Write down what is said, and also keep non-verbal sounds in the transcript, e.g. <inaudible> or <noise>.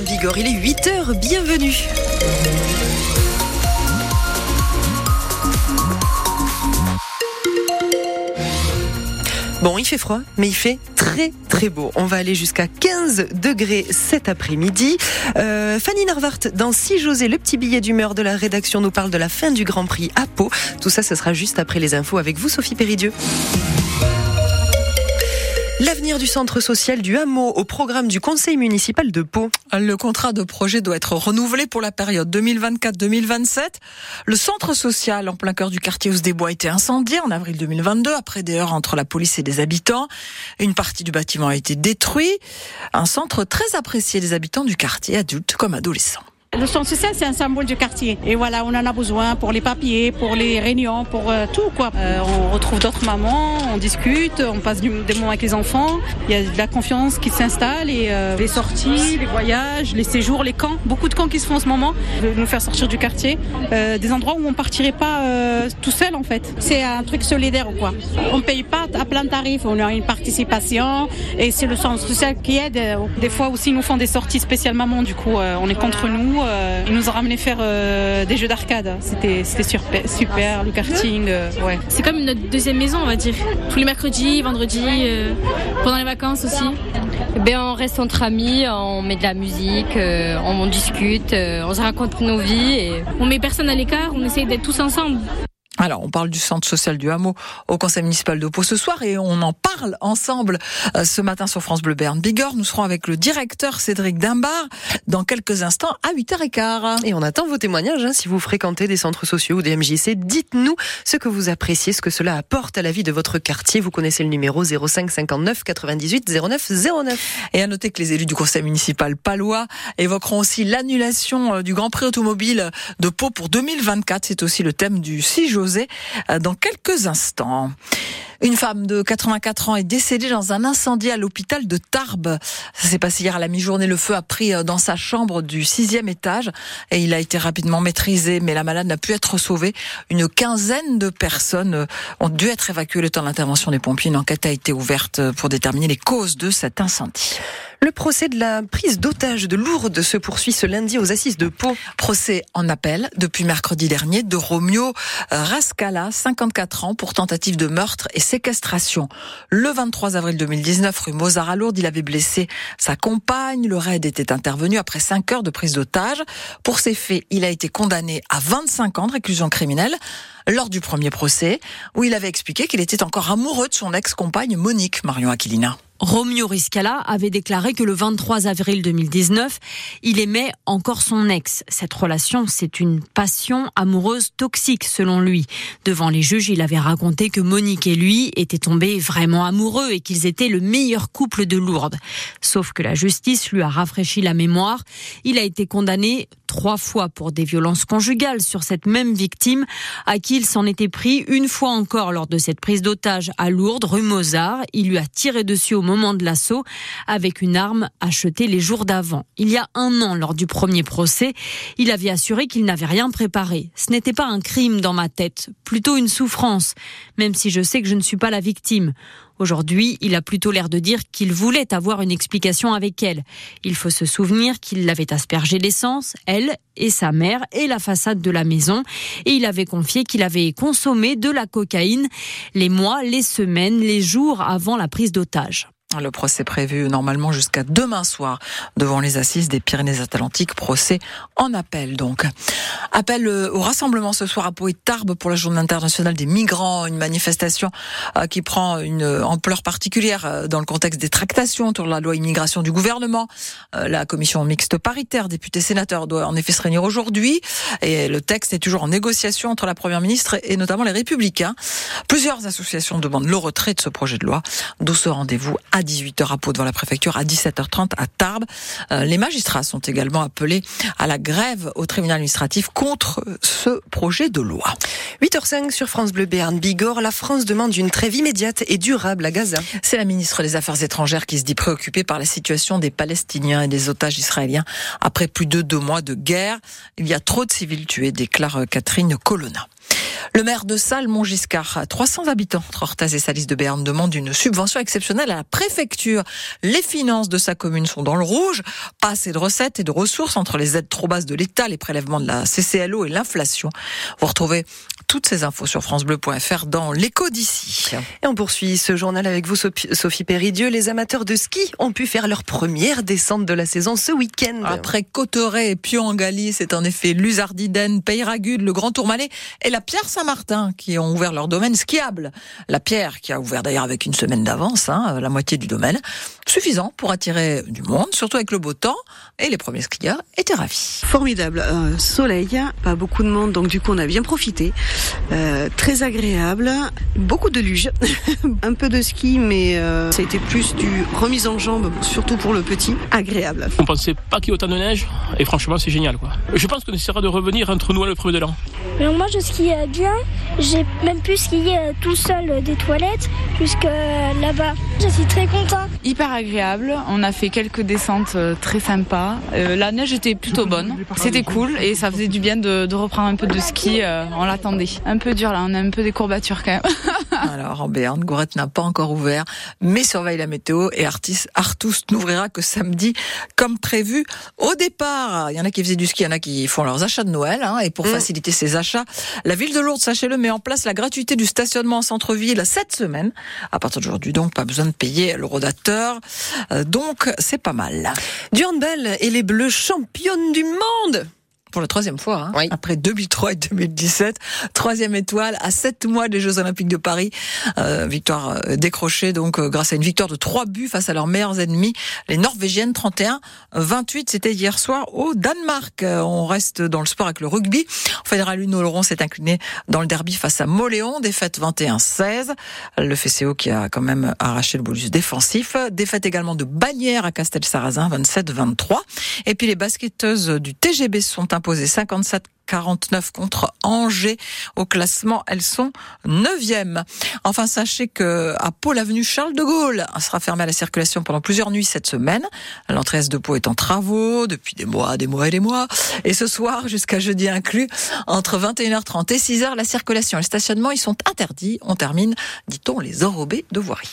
Bigorre, il est 8h, bienvenue. Bon, il fait froid, mais il fait très très beau. On va aller jusqu'à 15 degrés cet après-midi. Euh, Fanny Narvart, dans Si José, le petit billet d'humeur de la rédaction, nous parle de la fin du Grand Prix à Pau. Tout ça, ce sera juste après les infos avec vous, Sophie Péridieu. L'avenir du centre social du hameau au programme du conseil municipal de Pau. Le contrat de projet doit être renouvelé pour la période 2024-2027. Le centre social en plein cœur du quartier Ous des Bois a été incendié en avril 2022 après des heures entre la police et des habitants. Une partie du bâtiment a été détruit. Un centre très apprécié des habitants du quartier, adultes comme adolescents. Le centre social, c'est un symbole du quartier. Et voilà, on en a besoin pour les papiers, pour les réunions, pour euh, tout. quoi. Euh, on retrouve d'autres mamans, on discute, on passe du, des moments avec les enfants. Il y a de la confiance qui s'installe et euh, les sorties, les voyages, les séjours, les camps. Beaucoup de camps qui se font en ce moment, de nous faire sortir du quartier. Euh, des endroits où on partirait pas euh, tout seul en fait. C'est un truc solidaire ou quoi. On paye pas à plein tarif, on a une participation et c'est le centre social qui aide. Des fois aussi, ils nous font des sorties spéciales mamans. Du coup, on est contre nous. Euh, il nous a ramené faire euh, des jeux d'arcade. C'était c'était super, super, le karting, euh, ouais. C'est comme notre deuxième maison, on va dire. Tous les mercredis, vendredis, pendant les vacances aussi. Ben, on reste entre amis, on met de la musique, on, discute, on se raconte nos vies. Et... On met personne à l'écart, on essaye d'être tous ensemble. Alors, on parle du centre social du hameau au conseil municipal de Pau ce soir et on en parle ensemble euh, ce matin sur France Bleu Berne Bigorre. Nous serons avec le directeur Cédric Dimbar dans quelques instants à 8h15. Et on attend vos témoignages hein, si vous fréquentez des centres sociaux ou des MJC. Dites-nous ce que vous appréciez, ce que cela apporte à la vie de votre quartier. Vous connaissez le numéro 05 59 98 09 09. Et à noter que les élus du conseil municipal palois évoqueront aussi l'annulation euh, du Grand Prix automobile de Pau pour 2024. C'est aussi le thème du 6 jours euh, dans quelques instants. Une femme de 84 ans est décédée dans un incendie à l'hôpital de Tarbes. Ça s'est passé hier à la mi-journée. Le feu a pris euh, dans sa chambre du sixième étage et il a été rapidement maîtrisé, mais la malade n'a pu être sauvée. Une quinzaine de personnes euh, ont dû être évacuées le temps de l'intervention des pompiers. Une enquête a été ouverte pour déterminer les causes de cet incendie. Le procès de la prise d'otage de Lourdes se poursuit ce lundi aux assises de Pau. Procès en appel depuis mercredi dernier de Romeo Rascala, 54 ans, pour tentative de meurtre et séquestration. Le 23 avril 2019, rue Mozart à Lourdes, il avait blessé sa compagne. Le raid était intervenu après 5 heures de prise d'otage. Pour ces faits, il a été condamné à 25 ans de réclusion criminelle lors du premier procès, où il avait expliqué qu'il était encore amoureux de son ex-compagne Monique Marion Aquilina. Romeo Riscala avait déclaré que le 23 avril 2019, il aimait encore son ex. Cette relation, c'est une passion amoureuse toxique selon lui. Devant les juges, il avait raconté que Monique et lui étaient tombés vraiment amoureux et qu'ils étaient le meilleur couple de Lourdes. Sauf que la justice lui a rafraîchi la mémoire. Il a été condamné trois fois pour des violences conjugales sur cette même victime à qui il s'en était pris une fois encore lors de cette prise d'otage à Lourdes, rue Mozart. Il lui a tiré dessus au moment de l'assaut avec une arme achetée les jours d'avant. Il y a un an, lors du premier procès, il avait assuré qu'il n'avait rien préparé. Ce n'était pas un crime dans ma tête, plutôt une souffrance, même si je sais que je ne suis pas la victime. Aujourd'hui, il a plutôt l'air de dire qu'il voulait avoir une explication avec elle. Il faut se souvenir qu'il l'avait aspergé d'essence, elle et sa mère, et la façade de la maison. Et il avait confié qu'il avait consommé de la cocaïne les mois, les semaines, les jours avant la prise d'otage. Le procès prévu normalement jusqu'à demain soir devant les assises des Pyrénées-Atlantiques. Procès en appel donc. Appel euh, au rassemblement ce soir à Pau et Tarbes pour la Journée internationale des migrants. Une manifestation euh, qui prend une ampleur particulière euh, dans le contexte des tractations autour de la loi immigration du gouvernement. La commission mixte paritaire députés-sénateurs doit en effet se réunir aujourd'hui et le texte est toujours en négociation entre la première ministre et notamment les républicains. Plusieurs associations demandent le retrait de ce projet de loi. D'où ce rendez-vous 18h à Pau devant la préfecture, à 17h30 à Tarbes. Euh, les magistrats sont également appelés à la grève au tribunal administratif contre ce projet de loi. 8h05 sur France Bleu Béarn Bigorre, la France demande une trêve immédiate et durable à Gaza. C'est la ministre des Affaires étrangères qui se dit préoccupée par la situation des Palestiniens et des otages israéliens après plus de deux mois de guerre. Il y a trop de civils tués, déclare Catherine Colonna. Le maire de Salles, Montgiscard, 300 habitants entre Orthez et Salis de Berne, demande une subvention exceptionnelle à la préfecture. Les finances de sa commune sont dans le rouge. Pas assez de recettes et de ressources entre les aides trop basses de l'État, les prélèvements de la CCLO et l'inflation. Vous retrouvez toutes ces infos sur francebleu.fr dans l'écho d'ici. Et on poursuit ce journal avec vous, Sophie Péridieu. Les amateurs de ski ont pu faire leur première descente de la saison ce week-end. Après Cotteret et Pion-en-Galie, c'est en effet Luzardiden, Peyragude, le Grand Tourmalet et la Pierre Saint-Martin qui ont ouvert leur domaine skiable. La Pierre qui a ouvert d'ailleurs avec une semaine d'avance, hein, la moitié du domaine. Suffisant pour attirer du monde, surtout avec le beau temps. Et les premiers skieurs étaient ravis. Formidable. Euh, soleil, pas beaucoup de monde, donc du coup on a bien profité. Euh, très agréable, beaucoup de luge, <laughs> un peu de ski, mais euh, ça a été plus du remise en jambe, surtout pour le petit, agréable. On pensait pas qu'il y ait autant de neige, et franchement c'est génial. Je pense qu'on essaiera de revenir entre nous le premier de l'an. Moi je skie bien, j'ai même pu skier euh, tout seul des toilettes jusque là-bas. Je suis très content. Hyper agréable, on a fait quelques descentes très sympas. la neige était plutôt bonne, c'était cool et ça faisait du bien de reprendre un peu de ski, on l'attendait un peu dur là, on a un peu des courbatures quand même. <laughs> Alors en Béarn, Gourette n'a pas encore ouvert, mais surveille la météo et Artis, Artus n'ouvrira que samedi comme prévu. Au départ, il y en a qui faisaient du ski, il y en a qui font leurs achats de Noël, hein, et pour mm. faciliter ces achats, la ville de Lourdes, sachez-le, met en place la gratuité du stationnement en centre-ville cette semaine. À partir d'aujourd'hui, donc, pas besoin de payer le rodateur. Euh, donc, c'est pas mal. Du handball et les Bleus championnes du monde pour la troisième fois, hein, après 2003 et 2017. Troisième étoile à sept mois des Jeux Olympiques de Paris. Euh, victoire euh, décrochée donc euh, grâce à une victoire de trois buts face à leurs meilleurs ennemis, les Norvégiennes 31-28. C'était hier soir au Danemark. On reste dans le sport avec le rugby. Fédéral Uno Laurent s'est incliné dans le derby face à Moléon, défaite 21-16. Le FCO qui a quand même arraché le bonus défensif. Défaite également de Bagnères à Castel-Sarrazin 27-23. Et puis les basketteuses du TGB sont imposé 57 49 contre Angers au classement. Elles sont 9e. Enfin, sachez que à Pau, l'avenue Charles de Gaulle sera fermée à la circulation pendant plusieurs nuits cette semaine. L'entrée de Pau est en travaux depuis des mois, des mois et des mois. Et ce soir, jusqu'à jeudi inclus, entre 21h30 et 6h, la circulation et le stationnement, ils sont interdits. On termine, dit-on, les enrobés de voirie.